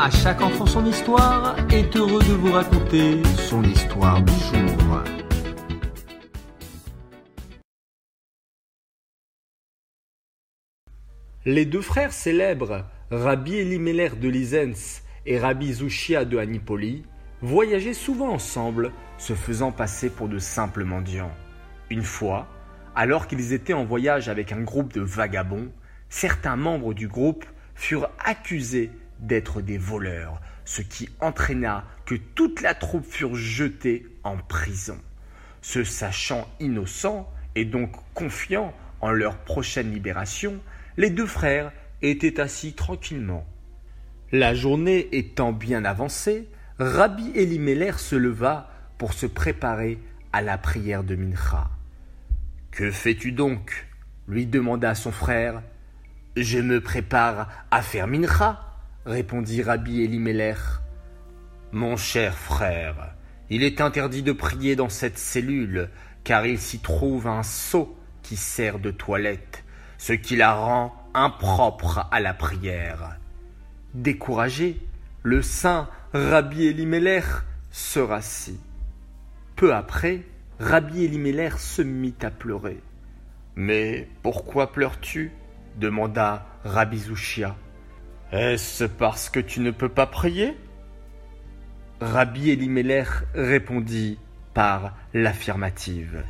À chaque enfant son histoire est heureux de vous raconter son histoire du jour. Les deux frères célèbres, Rabbi Elimelech de Lizens et Rabbi Zushia de Anipoli, voyageaient souvent ensemble, se faisant passer pour de simples mendiants. Une fois, alors qu'ils étaient en voyage avec un groupe de vagabonds, certains membres du groupe furent accusés d'être des voleurs, ce qui entraîna que toute la troupe furent jetée en prison. Se sachant innocents et donc confiants en leur prochaine libération, les deux frères étaient assis tranquillement. La journée étant bien avancée, Rabbi Elimelech se leva pour se préparer à la prière de Mincha. Que fais-tu donc? lui demanda son frère. Je me prépare à faire Mincha, répondit Rabbi Elimelech. Mon cher frère, il est interdit de prier dans cette cellule, car il s'y trouve un seau qui sert de toilette, ce qui la rend impropre à la prière. Découragé, le saint Rabbi Elimelech se rassit. Peu après, Rabbi Elimelech se mit à pleurer. Mais pourquoi pleures-tu? demanda Rabbi Zushia. Est-ce parce que tu ne peux pas prier? Rabbi Elimelech répondit par l'affirmative.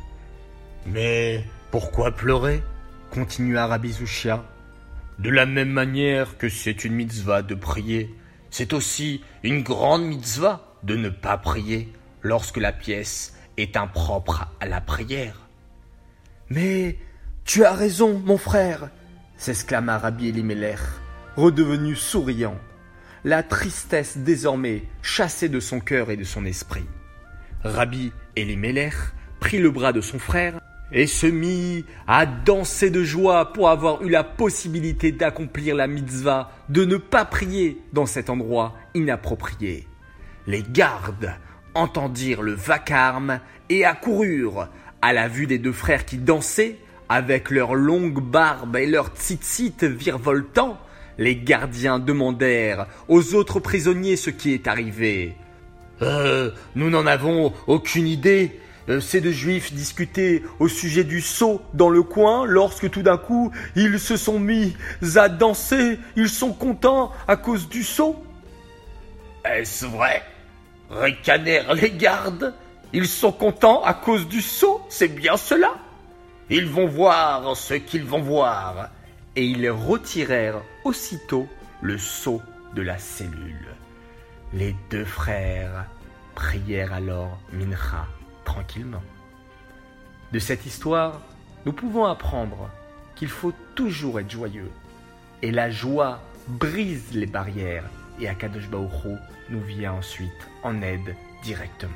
Mais pourquoi pleurer? continua Rabbi Zushia. De la même manière que c'est une mitzvah de prier, c'est aussi une grande mitzvah de ne pas prier lorsque la pièce est impropre à la prière. Mais tu as raison, mon frère, s'exclama Rabbi Elimelech, redevenu souriant, la tristesse désormais chassée de son cœur et de son esprit. Rabbi Elimelech prit le bras de son frère et se mit à danser de joie pour avoir eu la possibilité d'accomplir la mitzvah de ne pas prier dans cet endroit inapproprié. Les gardes entendirent le vacarme et accoururent à la vue des deux frères qui dansaient avec leurs longues barbes et leurs tzitzit virevoltants. Les gardiens demandèrent aux autres prisonniers ce qui est arrivé. Euh, nous n'en avons aucune idée. Euh, ces deux juifs discutaient au sujet du sceau dans le coin lorsque tout d'un coup ils se sont mis à danser. Ils sont contents à cause du sceau. Est-ce vrai? Ricanèrent les gardes. Ils sont contents à cause du sceau, c'est bien cela. Ils vont voir ce qu'ils vont voir. Et ils retirèrent aussitôt le sceau de la cellule. Les deux frères prièrent alors Mincha tranquillement. De cette histoire, nous pouvons apprendre qu'il faut toujours être joyeux. Et la joie brise les barrières et Akadosh nous vient ensuite en aide directement.